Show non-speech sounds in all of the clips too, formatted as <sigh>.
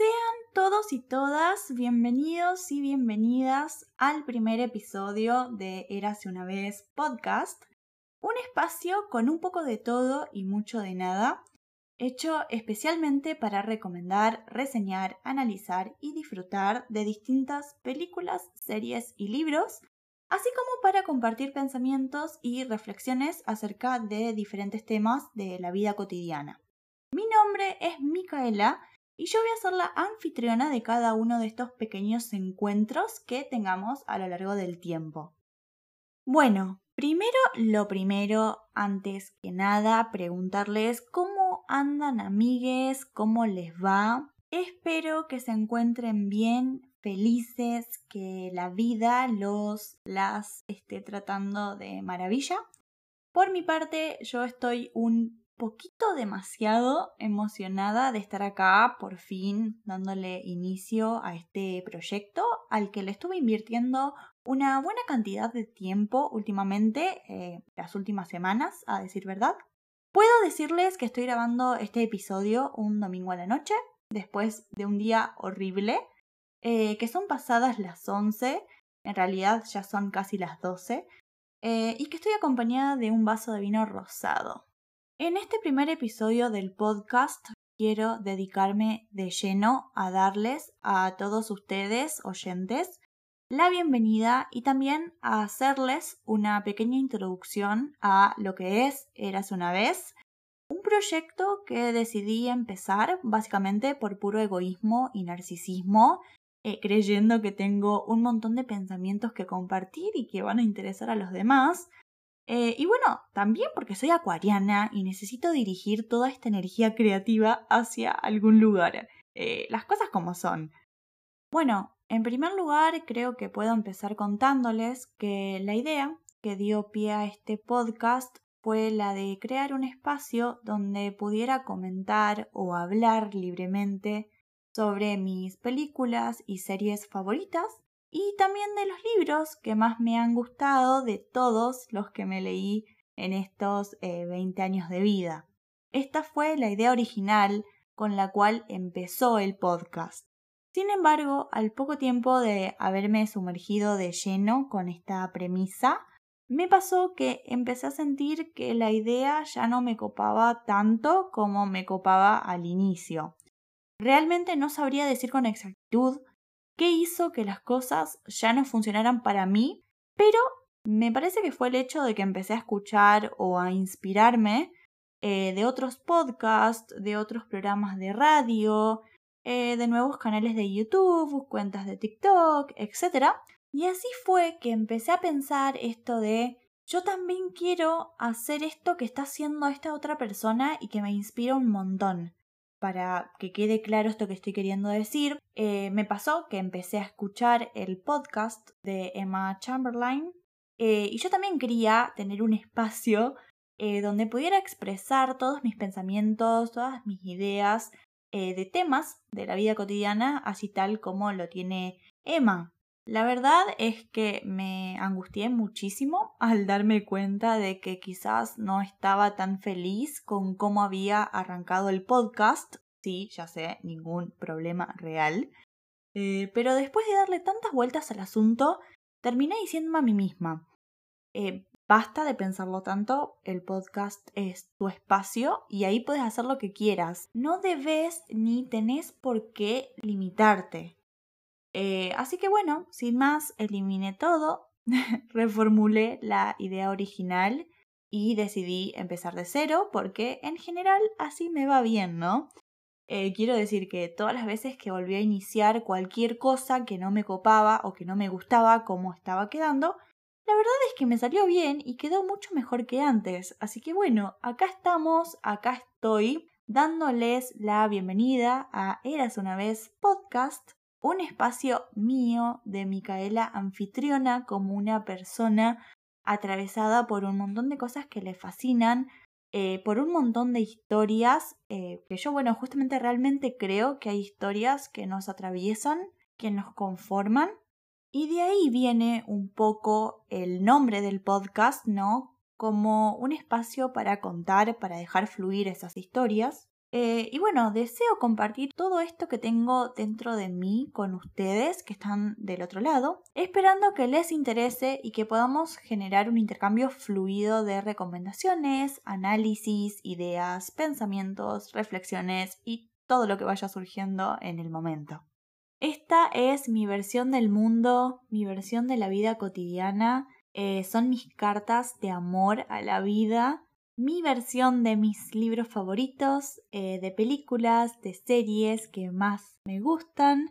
Sean todos y todas bienvenidos y bienvenidas al primer episodio de Érase una vez podcast, un espacio con un poco de todo y mucho de nada, hecho especialmente para recomendar, reseñar, analizar y disfrutar de distintas películas, series y libros, así como para compartir pensamientos y reflexiones acerca de diferentes temas de la vida cotidiana. Mi nombre es Micaela y yo voy a ser la anfitriona de cada uno de estos pequeños encuentros que tengamos a lo largo del tiempo. Bueno, primero lo primero, antes que nada, preguntarles cómo andan amigues, cómo les va. Espero que se encuentren bien, felices, que la vida los las esté tratando de maravilla. Por mi parte, yo estoy un poquito demasiado emocionada de estar acá por fin dándole inicio a este proyecto al que le estuve invirtiendo una buena cantidad de tiempo últimamente, eh, las últimas semanas, a decir verdad. Puedo decirles que estoy grabando este episodio un domingo a la noche, después de un día horrible, eh, que son pasadas las 11, en realidad ya son casi las 12, eh, y que estoy acompañada de un vaso de vino rosado. En este primer episodio del podcast quiero dedicarme de lleno a darles a todos ustedes, oyentes, la bienvenida y también a hacerles una pequeña introducción a lo que es Eras una vez, un proyecto que decidí empezar básicamente por puro egoísmo y narcisismo, eh, creyendo que tengo un montón de pensamientos que compartir y que van a interesar a los demás, eh, y bueno, también porque soy acuariana y necesito dirigir toda esta energía creativa hacia algún lugar. Eh, las cosas como son. Bueno, en primer lugar creo que puedo empezar contándoles que la idea que dio pie a este podcast fue la de crear un espacio donde pudiera comentar o hablar libremente sobre mis películas y series favoritas y también de los libros que más me han gustado de todos los que me leí en estos 20 eh, años de vida. Esta fue la idea original con la cual empezó el podcast. Sin embargo, al poco tiempo de haberme sumergido de lleno con esta premisa, me pasó que empecé a sentir que la idea ya no me copaba tanto como me copaba al inicio. Realmente no sabría decir con exactitud qué hizo que las cosas ya no funcionaran para mí, pero me parece que fue el hecho de que empecé a escuchar o a inspirarme eh, de otros podcasts, de otros programas de radio, eh, de nuevos canales de YouTube, cuentas de TikTok, etc. Y así fue que empecé a pensar esto de yo también quiero hacer esto que está haciendo esta otra persona y que me inspira un montón para que quede claro esto que estoy queriendo decir, eh, me pasó que empecé a escuchar el podcast de Emma Chamberlain eh, y yo también quería tener un espacio eh, donde pudiera expresar todos mis pensamientos, todas mis ideas de temas de la vida cotidiana, así tal como lo tiene Emma. La verdad es que me angustié muchísimo al darme cuenta de que quizás no estaba tan feliz con cómo había arrancado el podcast. Sí, ya sé, ningún problema real. Eh, pero después de darle tantas vueltas al asunto, terminé diciéndome a mí misma, eh, basta de pensarlo tanto, el podcast es tu espacio y ahí puedes hacer lo que quieras. No debes ni tenés por qué limitarte. Eh, así que bueno, sin más, eliminé todo, <laughs> reformulé la idea original y decidí empezar de cero porque en general así me va bien, ¿no? Eh, quiero decir que todas las veces que volví a iniciar cualquier cosa que no me copaba o que no me gustaba como estaba quedando, la verdad es que me salió bien y quedó mucho mejor que antes. Así que bueno, acá estamos, acá estoy, dándoles la bienvenida a Eras una vez podcast un espacio mío de Micaela anfitriona como una persona atravesada por un montón de cosas que le fascinan, eh, por un montón de historias, eh, que yo, bueno, justamente realmente creo que hay historias que nos atraviesan, que nos conforman, y de ahí viene un poco el nombre del podcast, ¿no? Como un espacio para contar, para dejar fluir esas historias. Eh, y bueno, deseo compartir todo esto que tengo dentro de mí con ustedes que están del otro lado, esperando que les interese y que podamos generar un intercambio fluido de recomendaciones, análisis, ideas, pensamientos, reflexiones y todo lo que vaya surgiendo en el momento. Esta es mi versión del mundo, mi versión de la vida cotidiana, eh, son mis cartas de amor a la vida mi versión de mis libros favoritos, eh, de películas, de series que más me gustan.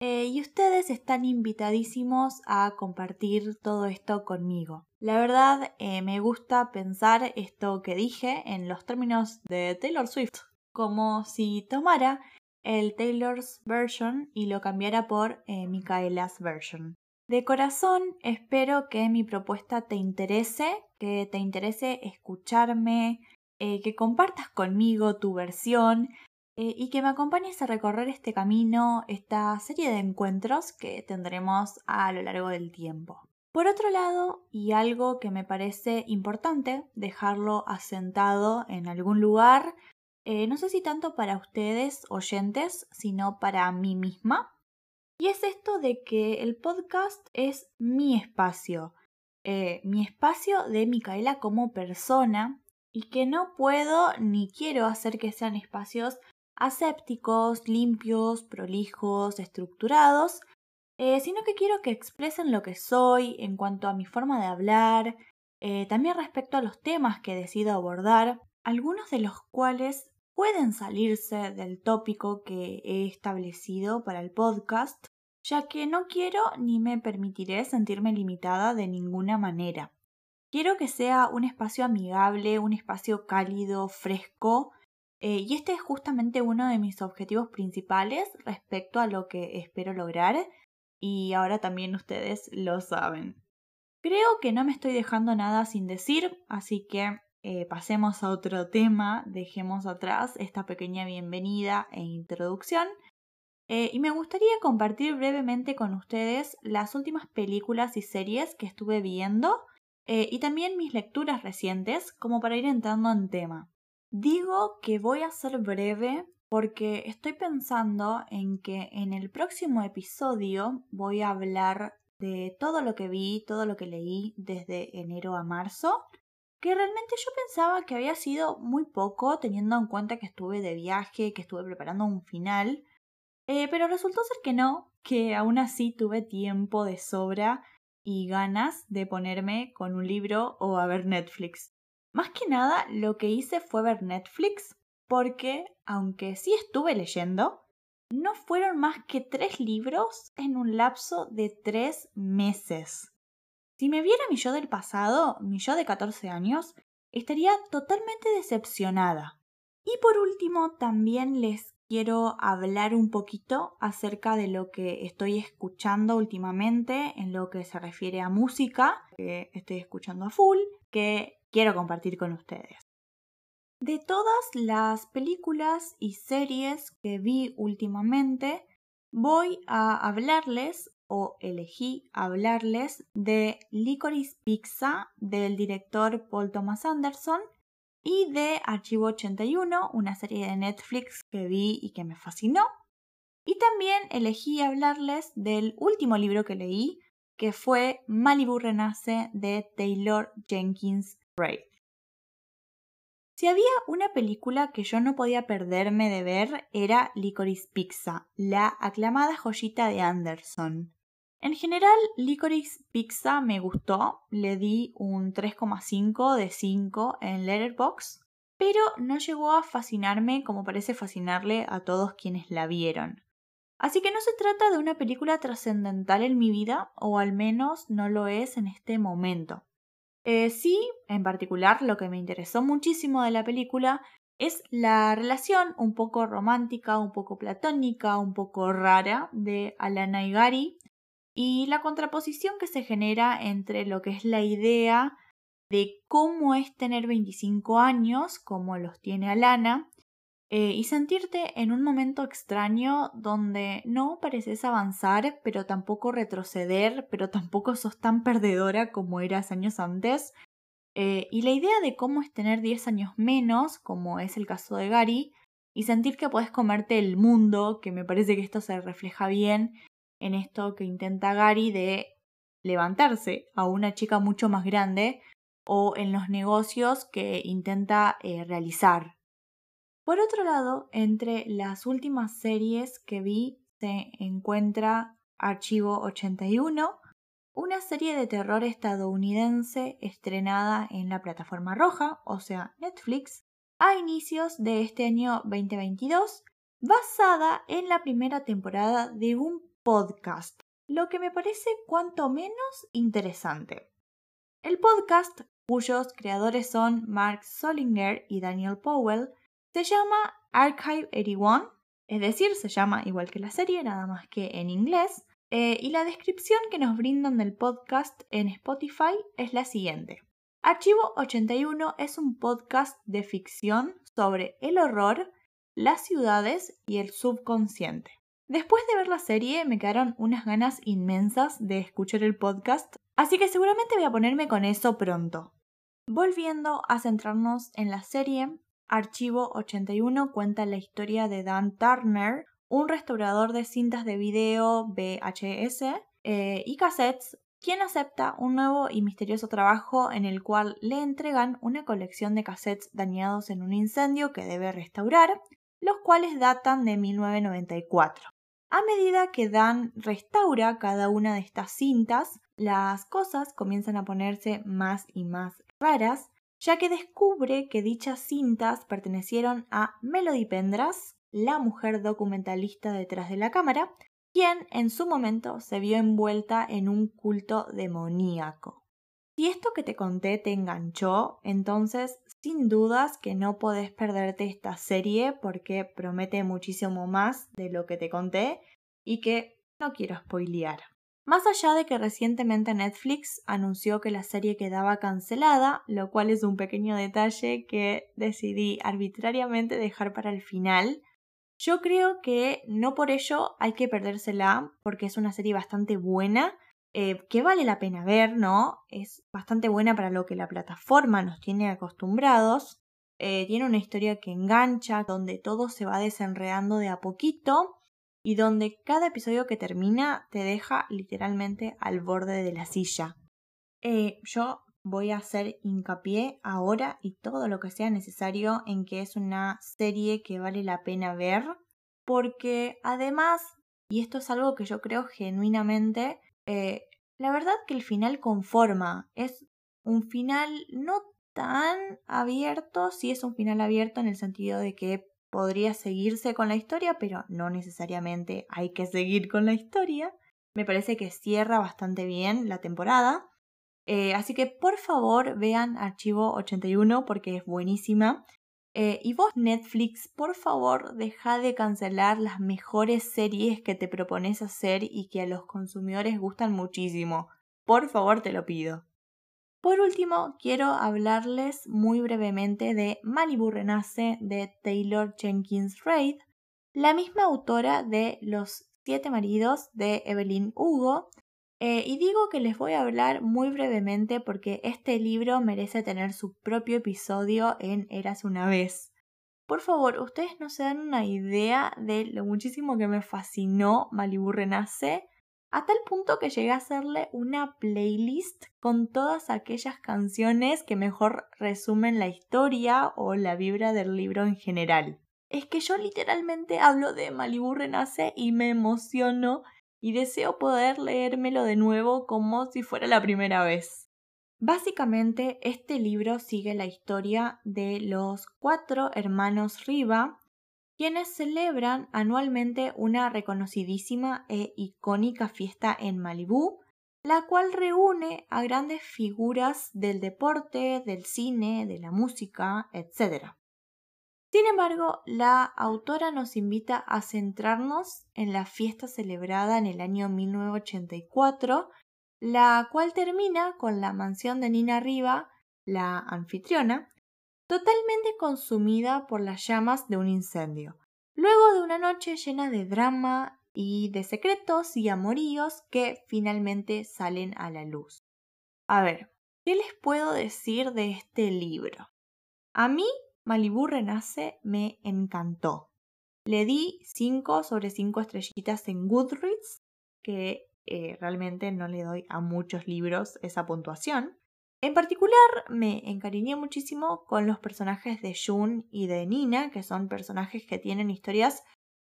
Eh, y ustedes están invitadísimos a compartir todo esto conmigo. La verdad, eh, me gusta pensar esto que dije en los términos de Taylor Swift, como si tomara el Taylor's version y lo cambiara por Micaela's version. De corazón espero que mi propuesta te interese, que te interese escucharme, eh, que compartas conmigo tu versión eh, y que me acompañes a recorrer este camino, esta serie de encuentros que tendremos a lo largo del tiempo. Por otro lado, y algo que me parece importante dejarlo asentado en algún lugar, eh, no sé si tanto para ustedes oyentes, sino para mí misma, y es esto de que el podcast es mi espacio, eh, mi espacio de Micaela como persona y que no puedo ni quiero hacer que sean espacios asépticos, limpios, prolijos, estructurados, eh, sino que quiero que expresen lo que soy en cuanto a mi forma de hablar, eh, también respecto a los temas que decido abordar, algunos de los cuales pueden salirse del tópico que he establecido para el podcast, ya que no quiero ni me permitiré sentirme limitada de ninguna manera. Quiero que sea un espacio amigable, un espacio cálido, fresco, eh, y este es justamente uno de mis objetivos principales respecto a lo que espero lograr, y ahora también ustedes lo saben. Creo que no me estoy dejando nada sin decir, así que eh, pasemos a otro tema, dejemos atrás esta pequeña bienvenida e introducción. Eh, y me gustaría compartir brevemente con ustedes las últimas películas y series que estuve viendo eh, y también mis lecturas recientes como para ir entrando en tema. Digo que voy a ser breve porque estoy pensando en que en el próximo episodio voy a hablar de todo lo que vi, todo lo que leí desde enero a marzo que realmente yo pensaba que había sido muy poco teniendo en cuenta que estuve de viaje, que estuve preparando un final, eh, pero resultó ser que no, que aún así tuve tiempo de sobra y ganas de ponerme con un libro o a ver Netflix. Más que nada lo que hice fue ver Netflix porque, aunque sí estuve leyendo, no fueron más que tres libros en un lapso de tres meses. Si me viera mi yo del pasado, mi yo de 14 años, estaría totalmente decepcionada. Y por último, también les quiero hablar un poquito acerca de lo que estoy escuchando últimamente en lo que se refiere a música, que estoy escuchando a full, que quiero compartir con ustedes. De todas las películas y series que vi últimamente, voy a hablarles o elegí hablarles de Licorice Pizza del director Paul Thomas Anderson y de Archivo 81, una serie de Netflix que vi y que me fascinó. Y también elegí hablarles del último libro que leí, que fue Malibu Renace de Taylor Jenkins Reid. Si había una película que yo no podía perderme de ver era Licorice Pizza, la aclamada joyita de Anderson. En general, Licorice Pizza me gustó, le di un 3,5 de 5 en Letterboxd, pero no llegó a fascinarme como parece fascinarle a todos quienes la vieron. Así que no se trata de una película trascendental en mi vida, o al menos no lo es en este momento. Eh, sí, en particular, lo que me interesó muchísimo de la película es la relación un poco romántica, un poco platónica, un poco rara de Alana y Gary, y la contraposición que se genera entre lo que es la idea de cómo es tener 25 años, como los tiene Alana, eh, y sentirte en un momento extraño donde no pareces avanzar, pero tampoco retroceder, pero tampoco sos tan perdedora como eras años antes. Eh, y la idea de cómo es tener 10 años menos, como es el caso de Gary, y sentir que puedes comerte el mundo, que me parece que esto se refleja bien en esto que intenta Gary de levantarse a una chica mucho más grande o en los negocios que intenta eh, realizar. Por otro lado, entre las últimas series que vi se encuentra Archivo 81, una serie de terror estadounidense estrenada en la plataforma roja, o sea, Netflix, a inicios de este año 2022, basada en la primera temporada de un podcast, lo que me parece cuanto menos interesante. El podcast, cuyos creadores son Mark Solinger y Daniel Powell, se llama Archive 81, es decir, se llama igual que la serie, nada más que en inglés, eh, y la descripción que nos brindan del podcast en Spotify es la siguiente. Archivo 81 es un podcast de ficción sobre el horror, las ciudades y el subconsciente. Después de ver la serie me quedaron unas ganas inmensas de escuchar el podcast, así que seguramente voy a ponerme con eso pronto. Volviendo a centrarnos en la serie, Archivo 81 cuenta la historia de Dan Turner, un restaurador de cintas de video VHS eh, y cassettes quien acepta un nuevo y misterioso trabajo en el cual le entregan una colección de cassettes dañados en un incendio que debe restaurar, los cuales datan de 1994. A medida que Dan restaura cada una de estas cintas, las cosas comienzan a ponerse más y más raras, ya que descubre que dichas cintas pertenecieron a Melody Pendras, la mujer documentalista detrás de la cámara, quien en su momento se vio envuelta en un culto demoníaco. Si esto que te conté te enganchó, entonces sin dudas que no podés perderte esta serie porque promete muchísimo más de lo que te conté y que no quiero spoilear. Más allá de que recientemente Netflix anunció que la serie quedaba cancelada, lo cual es un pequeño detalle que decidí arbitrariamente dejar para el final, yo creo que no por ello hay que perdérsela, porque es una serie bastante buena, eh, que vale la pena ver, ¿no? Es bastante buena para lo que la plataforma nos tiene acostumbrados. Eh, tiene una historia que engancha, donde todo se va desenredando de a poquito y donde cada episodio que termina te deja literalmente al borde de la silla. Eh, yo voy a hacer hincapié ahora y todo lo que sea necesario en que es una serie que vale la pena ver, porque además, y esto es algo que yo creo genuinamente, la verdad que el final conforma, es un final no tan abierto, sí es un final abierto en el sentido de que podría seguirse con la historia, pero no necesariamente hay que seguir con la historia. Me parece que cierra bastante bien la temporada. Eh, así que por favor vean Archivo 81 porque es buenísima. Eh, y vos Netflix, por favor deja de cancelar las mejores series que te propones hacer y que a los consumidores gustan muchísimo. Por favor te lo pido. Por último, quiero hablarles muy brevemente de Malibu Renace de Taylor Jenkins Reid, la misma autora de Los siete maridos de Evelyn Hugo eh, y digo que les voy a hablar muy brevemente porque este libro merece tener su propio episodio en Eras una vez. Por favor, ustedes no se dan una idea de lo muchísimo que me fascinó Malibu Renace, a tal punto que llegué a hacerle una playlist con todas aquellas canciones que mejor resumen la historia o la vibra del libro en general. Es que yo literalmente hablo de Malibu Renace y me emociono y deseo poder leérmelo de nuevo como si fuera la primera vez. Básicamente, este libro sigue la historia de los cuatro hermanos Riva, quienes celebran anualmente una reconocidísima e icónica fiesta en Malibú, la cual reúne a grandes figuras del deporte, del cine, de la música, etc. Sin embargo, la autora nos invita a centrarnos en la fiesta celebrada en el año 1984, la cual termina con la mansión de Nina Riva, la anfitriona, totalmente consumida por las llamas de un incendio, luego de una noche llena de drama y de secretos y amoríos que finalmente salen a la luz. A ver, ¿qué les puedo decir de este libro? A mí Malibú Renace me encantó. Le di 5 sobre 5 estrellitas en Goodreads, que eh, realmente no le doy a muchos libros esa puntuación. En particular, me encariñé muchísimo con los personajes de Jun y de Nina, que son personajes que tienen historias,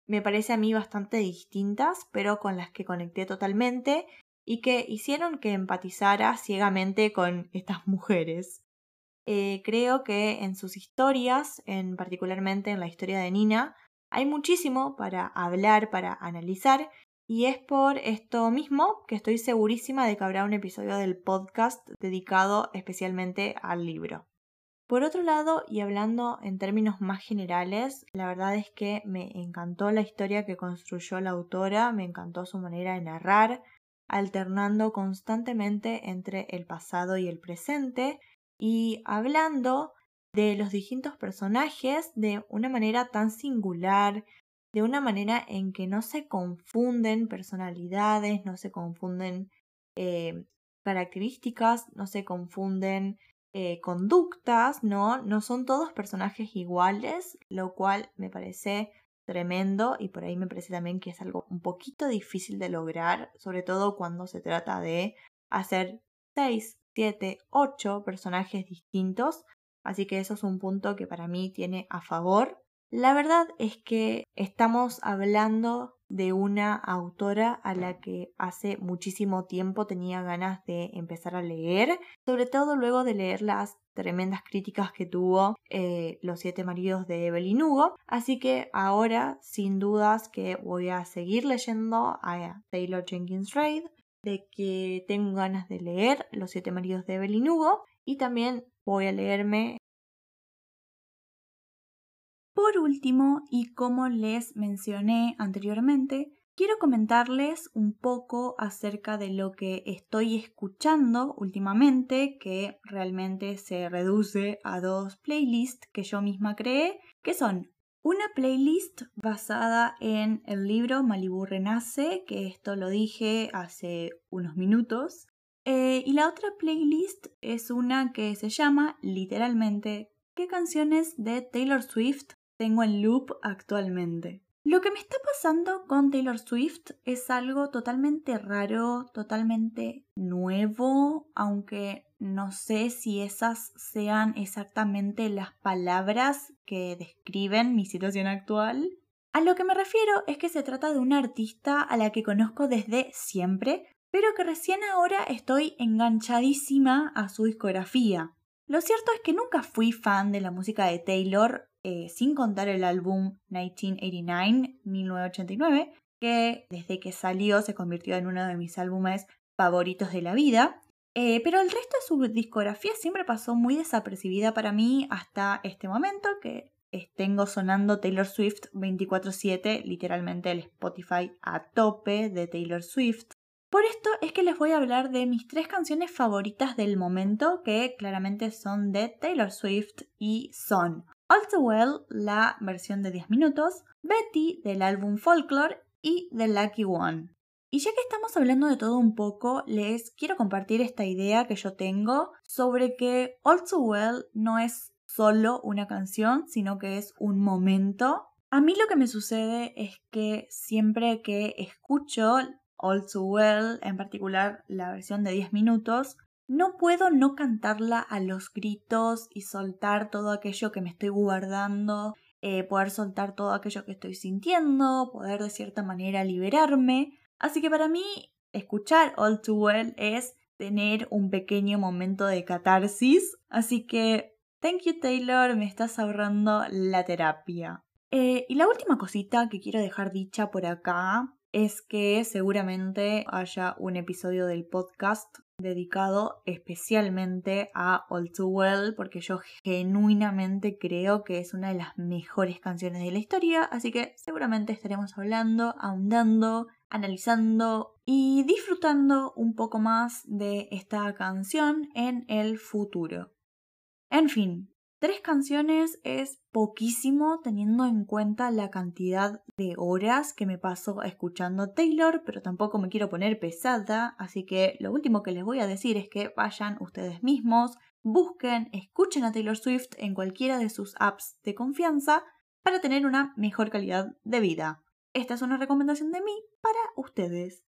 me parece a mí, bastante distintas, pero con las que conecté totalmente y que hicieron que empatizara ciegamente con estas mujeres. Eh, creo que en sus historias, en particularmente en la historia de Nina, hay muchísimo para hablar, para analizar, y es por esto mismo que estoy segurísima de que habrá un episodio del podcast dedicado especialmente al libro. Por otro lado, y hablando en términos más generales, la verdad es que me encantó la historia que construyó la autora, me encantó su manera de narrar, alternando constantemente entre el pasado y el presente y hablando de los distintos personajes de una manera tan singular, de una manera en que no se confunden personalidades, no se confunden eh, características, no se confunden eh, conductas, ¿no? No son todos personajes iguales, lo cual me parece tremendo y por ahí me parece también que es algo un poquito difícil de lograr, sobre todo cuando se trata de hacer seis, siete, ocho personajes distintos. Así que eso es un punto que para mí tiene a favor la verdad es que estamos hablando de una autora a la que hace muchísimo tiempo tenía ganas de empezar a leer, sobre todo luego de leer las tremendas críticas que tuvo eh, Los siete maridos de Evelyn Hugo, así que ahora sin dudas que voy a seguir leyendo a Taylor Jenkins Reid, de que tengo ganas de leer Los siete maridos de Evelyn Hugo y también voy a leerme por último, y como les mencioné anteriormente, quiero comentarles un poco acerca de lo que estoy escuchando últimamente, que realmente se reduce a dos playlists que yo misma creé, que son una playlist basada en el libro Malibu Renace, que esto lo dije hace unos minutos, eh, y la otra playlist es una que se llama literalmente ¿Qué canciones de Taylor Swift tengo en loop actualmente. Lo que me está pasando con Taylor Swift es algo totalmente raro, totalmente nuevo, aunque no sé si esas sean exactamente las palabras que describen mi situación actual. A lo que me refiero es que se trata de una artista a la que conozco desde siempre, pero que recién ahora estoy enganchadísima a su discografía. Lo cierto es que nunca fui fan de la música de Taylor eh, sin contar el álbum 1989, 1989, que desde que salió se convirtió en uno de mis álbumes favoritos de la vida. Eh, pero el resto de su discografía siempre pasó muy desapercibida para mí hasta este momento que tengo sonando Taylor Swift 24/7, literalmente el Spotify a tope de Taylor Swift. Por esto es que les voy a hablar de mis tres canciones favoritas del momento, que claramente son de Taylor Swift y son All Too Well, la versión de 10 minutos, Betty del álbum Folklore y The Lucky One. Y ya que estamos hablando de todo un poco, les quiero compartir esta idea que yo tengo sobre que All Too Well no es solo una canción, sino que es un momento. A mí lo que me sucede es que siempre que escucho All Too Well, en particular la versión de 10 minutos, no puedo no cantarla a los gritos y soltar todo aquello que me estoy guardando, eh, poder soltar todo aquello que estoy sintiendo, poder de cierta manera liberarme. Así que para mí, escuchar All Too Well es tener un pequeño momento de catarsis. Así que, thank you Taylor, me estás ahorrando la terapia. Eh, y la última cosita que quiero dejar dicha por acá es que seguramente haya un episodio del podcast dedicado especialmente a All Too Well porque yo genuinamente creo que es una de las mejores canciones de la historia, así que seguramente estaremos hablando, ahondando, analizando y disfrutando un poco más de esta canción en el futuro. En fin, Tres canciones es poquísimo teniendo en cuenta la cantidad de horas que me paso escuchando Taylor, pero tampoco me quiero poner pesada, así que lo último que les voy a decir es que vayan ustedes mismos, busquen, escuchen a Taylor Swift en cualquiera de sus apps de confianza para tener una mejor calidad de vida. Esta es una recomendación de mí para ustedes.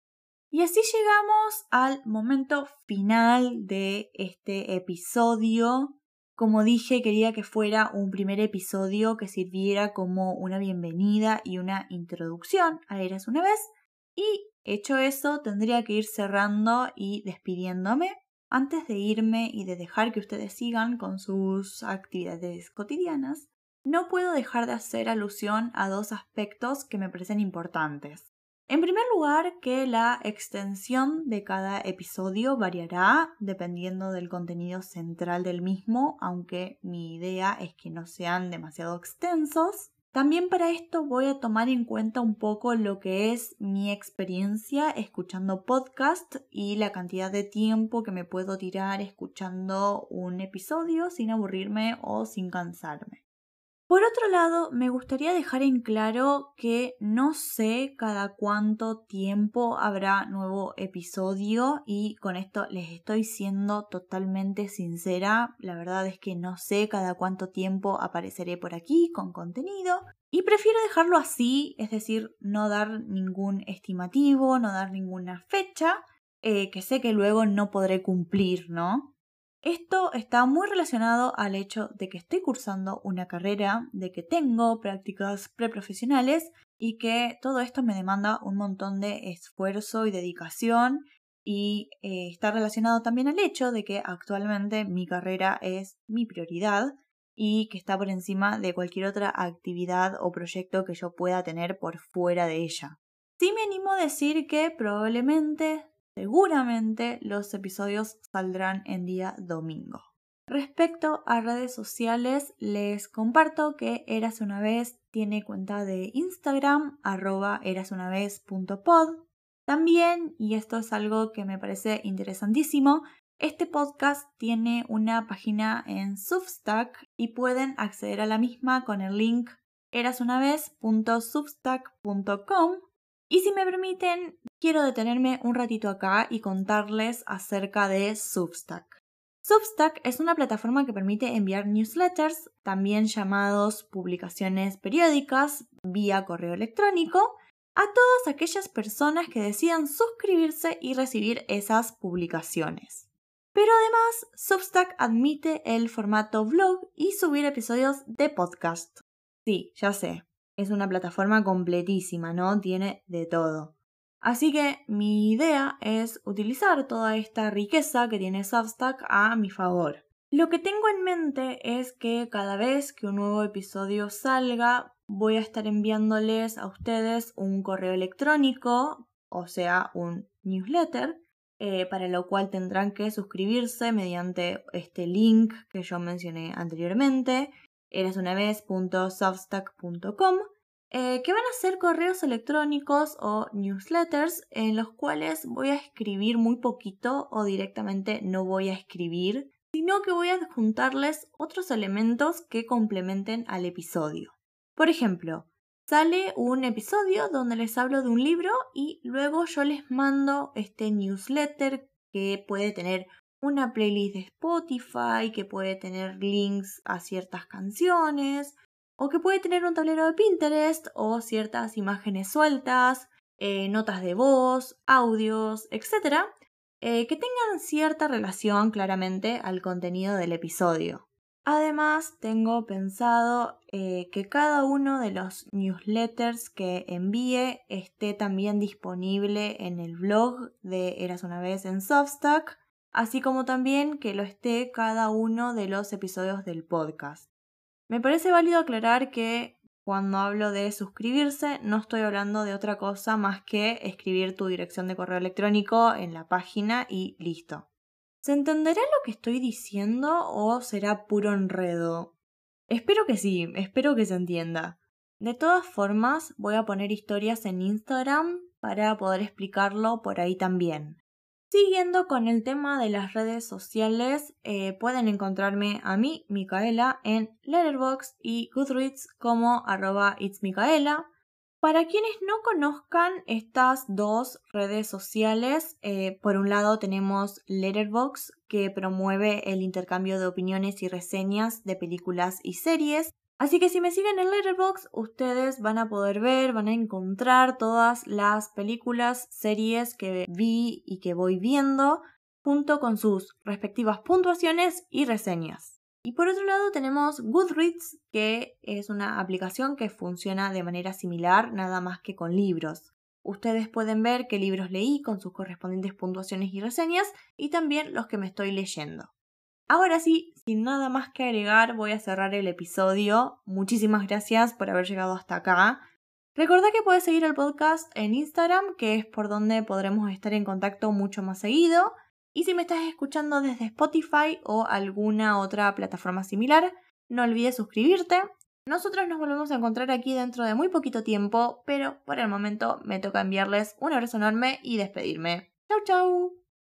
Y así llegamos al momento final de este episodio. Como dije, quería que fuera un primer episodio que sirviera como una bienvenida y una introducción a Eras una vez. Y hecho eso, tendría que ir cerrando y despidiéndome. Antes de irme y de dejar que ustedes sigan con sus actividades cotidianas, no puedo dejar de hacer alusión a dos aspectos que me parecen importantes. En primer lugar, que la extensión de cada episodio variará dependiendo del contenido central del mismo, aunque mi idea es que no sean demasiado extensos. También para esto voy a tomar en cuenta un poco lo que es mi experiencia escuchando podcast y la cantidad de tiempo que me puedo tirar escuchando un episodio sin aburrirme o sin cansarme. Por otro lado, me gustaría dejar en claro que no sé cada cuánto tiempo habrá nuevo episodio y con esto les estoy siendo totalmente sincera. La verdad es que no sé cada cuánto tiempo apareceré por aquí con contenido y prefiero dejarlo así, es decir, no dar ningún estimativo, no dar ninguna fecha, eh, que sé que luego no podré cumplir, ¿no? Esto está muy relacionado al hecho de que estoy cursando una carrera, de que tengo prácticas preprofesionales y que todo esto me demanda un montón de esfuerzo y dedicación y eh, está relacionado también al hecho de que actualmente mi carrera es mi prioridad y que está por encima de cualquier otra actividad o proyecto que yo pueda tener por fuera de ella. Sí me animo a decir que probablemente Seguramente los episodios saldrán en día domingo. Respecto a redes sociales, les comparto que Eras una vez tiene cuenta de Instagram, arroba erasunavez.pod. También, y esto es algo que me parece interesantísimo, este podcast tiene una página en Substack y pueden acceder a la misma con el link erasunavez.substack.com y si me permiten, quiero detenerme un ratito acá y contarles acerca de Substack. Substack es una plataforma que permite enviar newsletters, también llamados publicaciones periódicas, vía correo electrónico, a todas aquellas personas que decidan suscribirse y recibir esas publicaciones. Pero además, Substack admite el formato blog y subir episodios de podcast. Sí, ya sé, es una plataforma completísima, ¿no? Tiene de todo. Así que mi idea es utilizar toda esta riqueza que tiene Substack a mi favor. Lo que tengo en mente es que cada vez que un nuevo episodio salga, voy a estar enviándoles a ustedes un correo electrónico, o sea, un newsletter, eh, para lo cual tendrán que suscribirse mediante este link que yo mencioné anteriormente erasunavez.substack.com, eh, que van a ser correos electrónicos o newsletters en los cuales voy a escribir muy poquito o directamente no voy a escribir, sino que voy a adjuntarles otros elementos que complementen al episodio. Por ejemplo, sale un episodio donde les hablo de un libro y luego yo les mando este newsletter que puede tener una playlist de Spotify que puede tener links a ciertas canciones o que puede tener un tablero de Pinterest o ciertas imágenes sueltas, eh, notas de voz, audios, etc. Eh, que tengan cierta relación claramente al contenido del episodio. Además, tengo pensado eh, que cada uno de los newsletters que envíe esté también disponible en el blog de Eras una vez en Substack así como también que lo esté cada uno de los episodios del podcast. Me parece válido aclarar que cuando hablo de suscribirse no estoy hablando de otra cosa más que escribir tu dirección de correo electrónico en la página y listo. ¿Se entenderá lo que estoy diciendo o será puro enredo? Espero que sí, espero que se entienda. De todas formas, voy a poner historias en Instagram para poder explicarlo por ahí también. Siguiendo con el tema de las redes sociales, eh, pueden encontrarme a mí, Micaela, en Letterboxd y Goodreads como arroba itsmicaela. Para quienes no conozcan estas dos redes sociales, eh, por un lado tenemos Letterboxd, que promueve el intercambio de opiniones y reseñas de películas y series, Así que si me siguen en Letterboxd, ustedes van a poder ver, van a encontrar todas las películas, series que vi y que voy viendo, junto con sus respectivas puntuaciones y reseñas. Y por otro lado tenemos Goodreads, que es una aplicación que funciona de manera similar, nada más que con libros. Ustedes pueden ver qué libros leí con sus correspondientes puntuaciones y reseñas y también los que me estoy leyendo. Ahora sí, sin nada más que agregar, voy a cerrar el episodio. Muchísimas gracias por haber llegado hasta acá. Recordá que puedes seguir el podcast en Instagram, que es por donde podremos estar en contacto mucho más seguido. Y si me estás escuchando desde Spotify o alguna otra plataforma similar, no olvides suscribirte. Nosotros nos volvemos a encontrar aquí dentro de muy poquito tiempo, pero por el momento me toca enviarles un abrazo enorme y despedirme. Chau chau.